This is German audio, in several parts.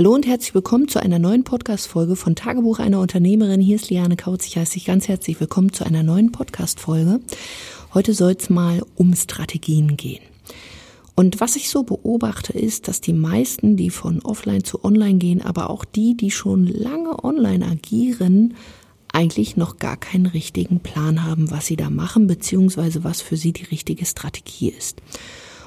Hallo und herzlich willkommen zu einer neuen Podcast-Folge von Tagebuch einer Unternehmerin. Hier ist Liane Kautz. Ich heiße dich ganz herzlich willkommen zu einer neuen Podcast-Folge. Heute soll es mal um Strategien gehen. Und was ich so beobachte, ist, dass die meisten, die von offline zu online gehen, aber auch die, die schon lange online agieren, eigentlich noch gar keinen richtigen Plan haben, was sie da machen, beziehungsweise was für sie die richtige Strategie ist.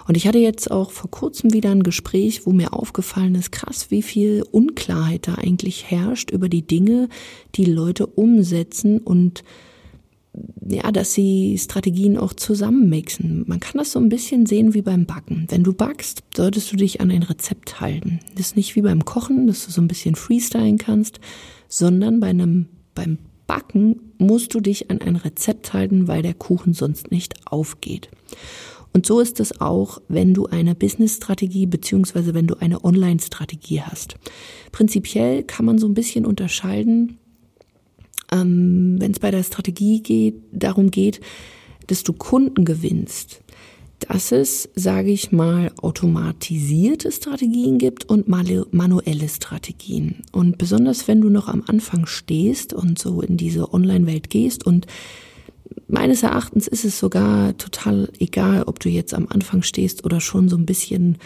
Und ich hatte jetzt auch vor kurzem wieder ein Gespräch, wo mir aufgefallen ist, krass, wie viel Unklarheit da eigentlich herrscht über die Dinge, die Leute umsetzen und ja, dass sie Strategien auch zusammenmixen. Man kann das so ein bisschen sehen wie beim Backen. Wenn du backst, solltest du dich an ein Rezept halten. Das ist nicht wie beim Kochen, dass du so ein bisschen freestylen kannst, sondern bei einem, beim Backen musst du dich an ein Rezept halten, weil der Kuchen sonst nicht aufgeht. Und so ist es auch, wenn du eine Business-Strategie beziehungsweise wenn du eine Online-Strategie hast. Prinzipiell kann man so ein bisschen unterscheiden, ähm, wenn es bei der Strategie geht, darum geht, dass du Kunden gewinnst, dass es, sage ich mal, automatisierte Strategien gibt und manuelle Strategien. Und besonders wenn du noch am Anfang stehst und so in diese Online-Welt gehst und meines Erachtens ist es sogar total egal, ob du jetzt am Anfang stehst oder schon so ein bisschen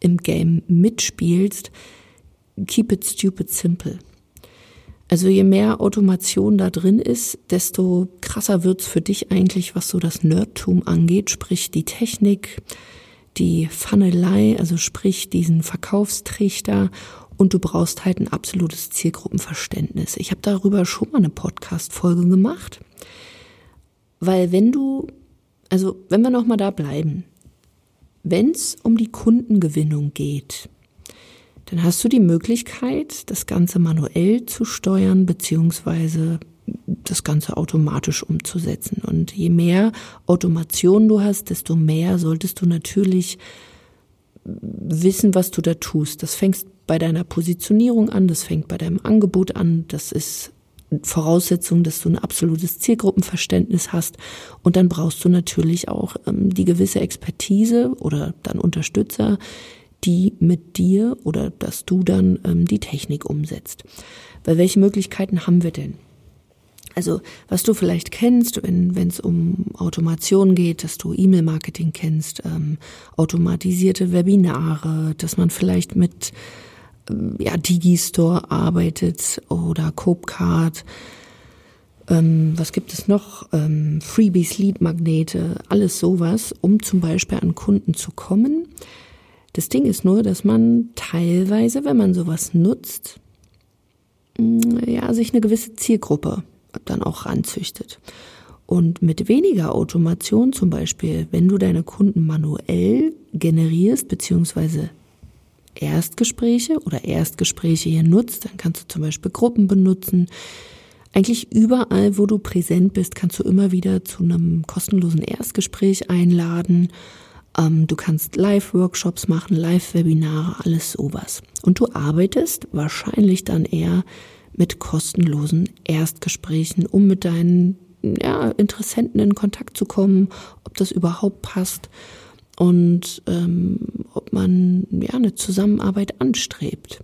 im Game mitspielst. Keep it stupid simple. Also je mehr Automation da drin ist, desto krasser wird's für dich eigentlich, was so das Nerdtum angeht, sprich die Technik, die Funnelei, also sprich diesen Verkaufstrichter und du brauchst halt ein absolutes Zielgruppenverständnis. Ich habe darüber schon mal eine Podcast-Folge gemacht. Weil wenn du, also wenn wir nochmal da bleiben, wenn es um die Kundengewinnung geht, dann hast du die Möglichkeit, das Ganze manuell zu steuern, beziehungsweise das Ganze automatisch umzusetzen. Und je mehr Automation du hast, desto mehr solltest du natürlich wissen, was du da tust. Das fängt bei deiner Positionierung an, das fängt bei deinem Angebot an, das ist Voraussetzung, dass du ein absolutes Zielgruppenverständnis hast. Und dann brauchst du natürlich auch ähm, die gewisse Expertise oder dann Unterstützer, die mit dir oder dass du dann ähm, die Technik umsetzt. Weil welche Möglichkeiten haben wir denn? Also was du vielleicht kennst, wenn es um Automation geht, dass du E-Mail-Marketing kennst, ähm, automatisierte Webinare, dass man vielleicht mit ja, Digistore arbeitet oder Copecard. Ähm, was gibt es noch? Ähm, Freebies, Lead-Magnete, alles sowas, um zum Beispiel an Kunden zu kommen. Das Ding ist nur, dass man teilweise, wenn man sowas nutzt, mm, ja, sich eine gewisse Zielgruppe dann auch ranzüchtet. Und mit weniger Automation zum Beispiel, wenn du deine Kunden manuell generierst, beziehungsweise Erstgespräche oder Erstgespräche hier nutzt, dann kannst du zum Beispiel Gruppen benutzen. Eigentlich überall, wo du präsent bist, kannst du immer wieder zu einem kostenlosen Erstgespräch einladen. Ähm, du kannst Live-Workshops machen, Live-Webinare, alles sowas. Und du arbeitest wahrscheinlich dann eher mit kostenlosen Erstgesprächen, um mit deinen ja, Interessenten in Kontakt zu kommen, ob das überhaupt passt und ähm, ob man ja eine Zusammenarbeit anstrebt.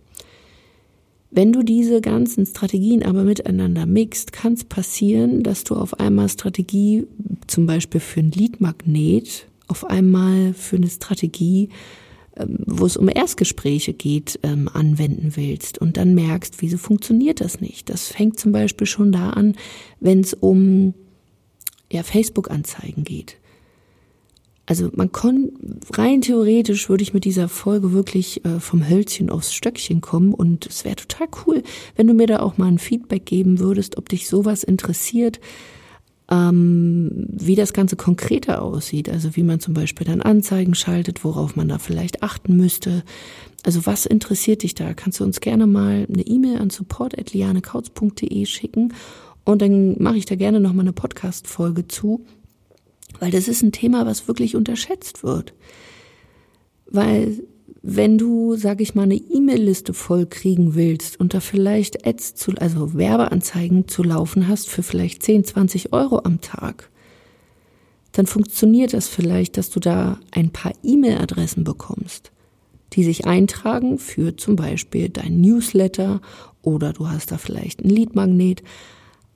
Wenn du diese ganzen Strategien aber miteinander mixt, kann es passieren, dass du auf einmal Strategie, zum Beispiel für ein Leadmagnet, auf einmal für eine Strategie, ähm, wo es um Erstgespräche geht, ähm, anwenden willst und dann merkst, wieso funktioniert das nicht. Das fängt zum Beispiel schon da an, wenn es um ja, Facebook-Anzeigen geht. Also man kann rein theoretisch würde ich mit dieser Folge wirklich äh, vom Hölzchen aufs Stöckchen kommen und es wäre total cool, wenn du mir da auch mal ein Feedback geben würdest, ob dich sowas interessiert, ähm, wie das Ganze konkreter aussieht. Also wie man zum Beispiel dann Anzeigen schaltet, worauf man da vielleicht achten müsste. Also was interessiert dich da? Kannst du uns gerne mal eine E-Mail an support.lianekautz.de schicken und dann mache ich da gerne nochmal eine Podcast-Folge zu weil das ist ein Thema, was wirklich unterschätzt wird. Weil wenn du, sag ich mal, eine E-Mail-Liste voll kriegen willst und da vielleicht Ads zu, also Werbeanzeigen zu laufen hast für vielleicht 10, 20 Euro am Tag, dann funktioniert das vielleicht, dass du da ein paar E-Mail-Adressen bekommst. die sich eintragen für zum Beispiel dein Newsletter oder du hast da vielleicht ein Leadmagnet.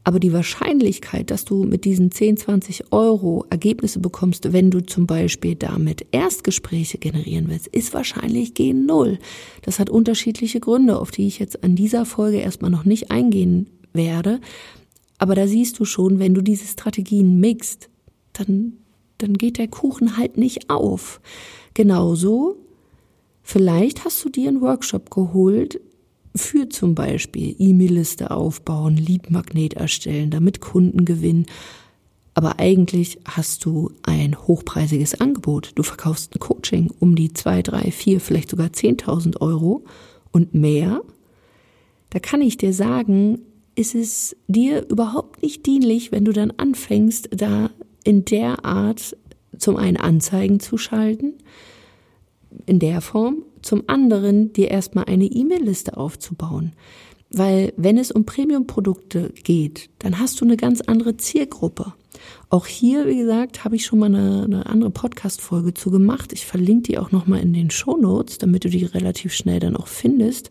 Aber die Wahrscheinlichkeit, dass du mit diesen 10, 20 Euro Ergebnisse bekommst, wenn du zum Beispiel damit Erstgespräche generieren willst, ist wahrscheinlich gen Null. Das hat unterschiedliche Gründe, auf die ich jetzt an dieser Folge erstmal noch nicht eingehen werde. Aber da siehst du schon, wenn du diese Strategien mixt, dann, dann geht der Kuchen halt nicht auf. Genauso, vielleicht hast du dir einen Workshop geholt, für zum Beispiel E-Mail-Liste aufbauen, Lead-Magnet erstellen, damit Kunden gewinnen. Aber eigentlich hast du ein hochpreisiges Angebot. Du verkaufst ein Coaching um die zwei, drei, vier, vielleicht sogar 10.000 Euro und mehr. Da kann ich dir sagen, ist es dir überhaupt nicht dienlich, wenn du dann anfängst, da in der Art zum einen Anzeigen zu schalten, in der Form, zum anderen dir erstmal eine E-Mail-Liste aufzubauen. Weil wenn es um Premium-Produkte geht, dann hast du eine ganz andere Zielgruppe. Auch hier, wie gesagt, habe ich schon mal eine, eine andere Podcast-Folge zu gemacht. Ich verlinke die auch nochmal in den Show Notes, damit du die relativ schnell dann auch findest.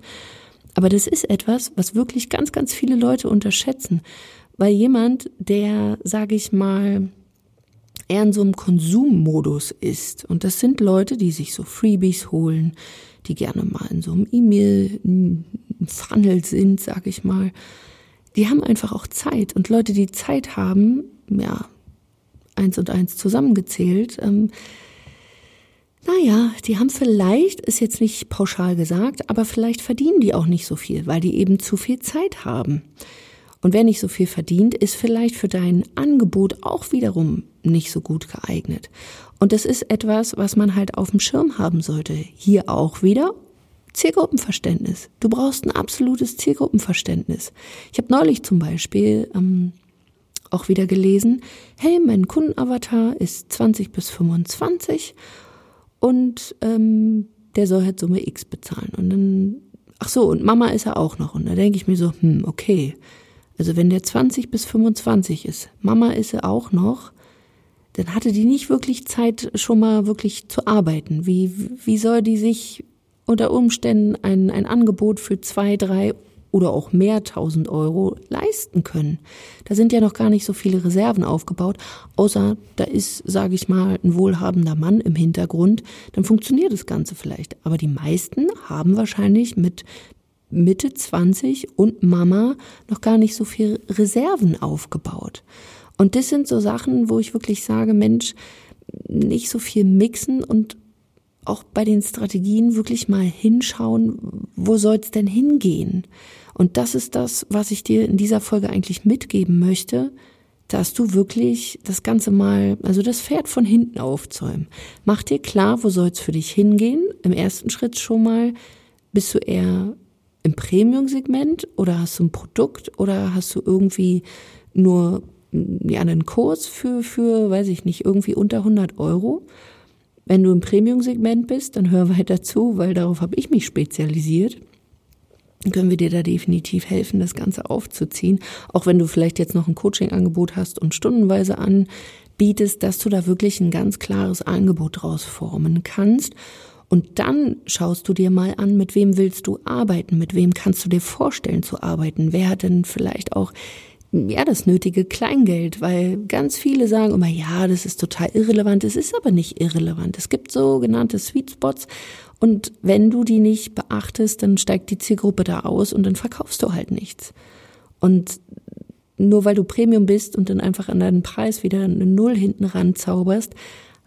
Aber das ist etwas, was wirklich ganz, ganz viele Leute unterschätzen. Weil jemand, der, sage ich mal, eher in so einem Konsummodus ist. Und das sind Leute, die sich so Freebies holen, die gerne mal in so einem E-Mail-Funnel sind, sag ich mal. Die haben einfach auch Zeit. Und Leute, die Zeit haben, ja, eins und eins zusammengezählt, ähm, naja, die haben vielleicht, ist jetzt nicht pauschal gesagt, aber vielleicht verdienen die auch nicht so viel, weil die eben zu viel Zeit haben. Und wer nicht so viel verdient, ist vielleicht für dein Angebot auch wiederum nicht so gut geeignet. Und das ist etwas, was man halt auf dem Schirm haben sollte. Hier auch wieder Zielgruppenverständnis. Du brauchst ein absolutes Zielgruppenverständnis. Ich habe neulich zum Beispiel ähm, auch wieder gelesen, hey, mein Kundenavatar ist 20 bis 25 und ähm, der soll halt Summe X bezahlen. Und dann, ach so, und Mama ist er auch noch. Und da denke ich mir so, hm, okay, also wenn der 20 bis 25 ist, Mama ist er auch noch, dann hatte die nicht wirklich Zeit, schon mal wirklich zu arbeiten. Wie, wie soll die sich unter Umständen ein, ein Angebot für zwei, drei oder auch mehr tausend Euro leisten können? Da sind ja noch gar nicht so viele Reserven aufgebaut, außer da ist, sage ich mal, ein wohlhabender Mann im Hintergrund, dann funktioniert das Ganze vielleicht. Aber die meisten haben wahrscheinlich mit Mitte 20 und Mama noch gar nicht so viel Reserven aufgebaut. Und das sind so Sachen, wo ich wirklich sage, Mensch, nicht so viel mixen und auch bei den Strategien wirklich mal hinschauen, wo soll es denn hingehen? Und das ist das, was ich dir in dieser Folge eigentlich mitgeben möchte, dass du wirklich das Ganze mal, also das Pferd von hinten aufzäumen. Mach dir klar, wo soll es für dich hingehen? Im ersten Schritt schon mal, bist du eher im Premium-Segment oder hast du ein Produkt oder hast du irgendwie nur ja, einen Kurs für, für, weiß ich nicht, irgendwie unter 100 Euro? Wenn du im Premium-Segment bist, dann hör weiter zu, weil darauf habe ich mich spezialisiert. Dann können wir dir da definitiv helfen, das Ganze aufzuziehen. Auch wenn du vielleicht jetzt noch ein Coaching-Angebot hast und stundenweise anbietest, dass du da wirklich ein ganz klares Angebot draus formen kannst und dann schaust du dir mal an, mit wem willst du arbeiten, mit wem kannst du dir vorstellen zu arbeiten, wer hat denn vielleicht auch ja, das nötige Kleingeld, weil ganz viele sagen immer, ja, das ist total irrelevant. Es ist aber nicht irrelevant. Es gibt sogenannte Sweet Spots und wenn du die nicht beachtest, dann steigt die Zielgruppe da aus und dann verkaufst du halt nichts. Und nur weil du Premium bist und dann einfach an deinen Preis wieder eine Null hinten ran zauberst,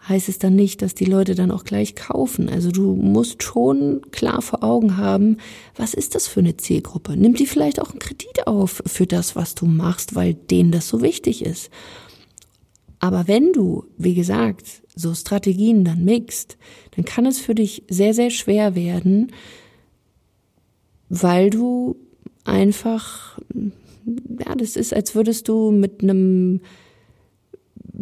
heißt es dann nicht, dass die Leute dann auch gleich kaufen. Also du musst schon klar vor Augen haben, was ist das für eine Zielgruppe? Nimmt die vielleicht auch einen Kredit auf für das, was du machst, weil denen das so wichtig ist? Aber wenn du, wie gesagt, so Strategien dann mixt, dann kann es für dich sehr, sehr schwer werden, weil du einfach, ja, das ist, als würdest du mit einem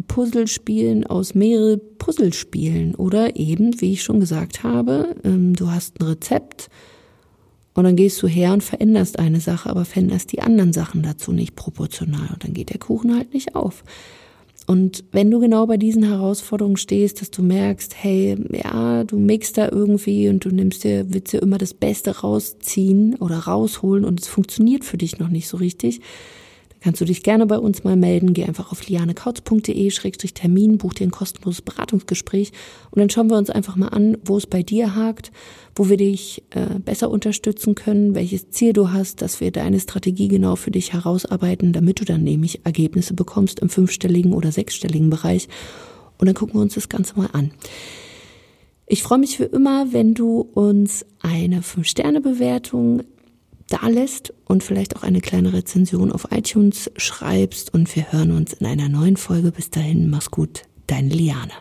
Puzzlespielen aus mehrere Puzzlespielen oder eben, wie ich schon gesagt habe, ähm, du hast ein Rezept und dann gehst du her und veränderst eine Sache, aber veränderst die anderen Sachen dazu nicht proportional und dann geht der Kuchen halt nicht auf. Und wenn du genau bei diesen Herausforderungen stehst, dass du merkst, hey, ja, du mixst da irgendwie und du nimmst dir, willst dir immer das Beste rausziehen oder rausholen und es funktioniert für dich noch nicht so richtig, kannst du dich gerne bei uns mal melden. Geh einfach auf lianekautz.de-termin, buch dir ein kostenloses Beratungsgespräch und dann schauen wir uns einfach mal an, wo es bei dir hakt, wo wir dich äh, besser unterstützen können, welches Ziel du hast, dass wir deine Strategie genau für dich herausarbeiten, damit du dann nämlich Ergebnisse bekommst im fünfstelligen oder sechsstelligen Bereich. Und dann gucken wir uns das Ganze mal an. Ich freue mich für immer, wenn du uns eine 5-Sterne-Bewertung da lässt und vielleicht auch eine kleine Rezension auf iTunes schreibst und wir hören uns in einer neuen Folge. Bis dahin, mach's gut, deine Liane.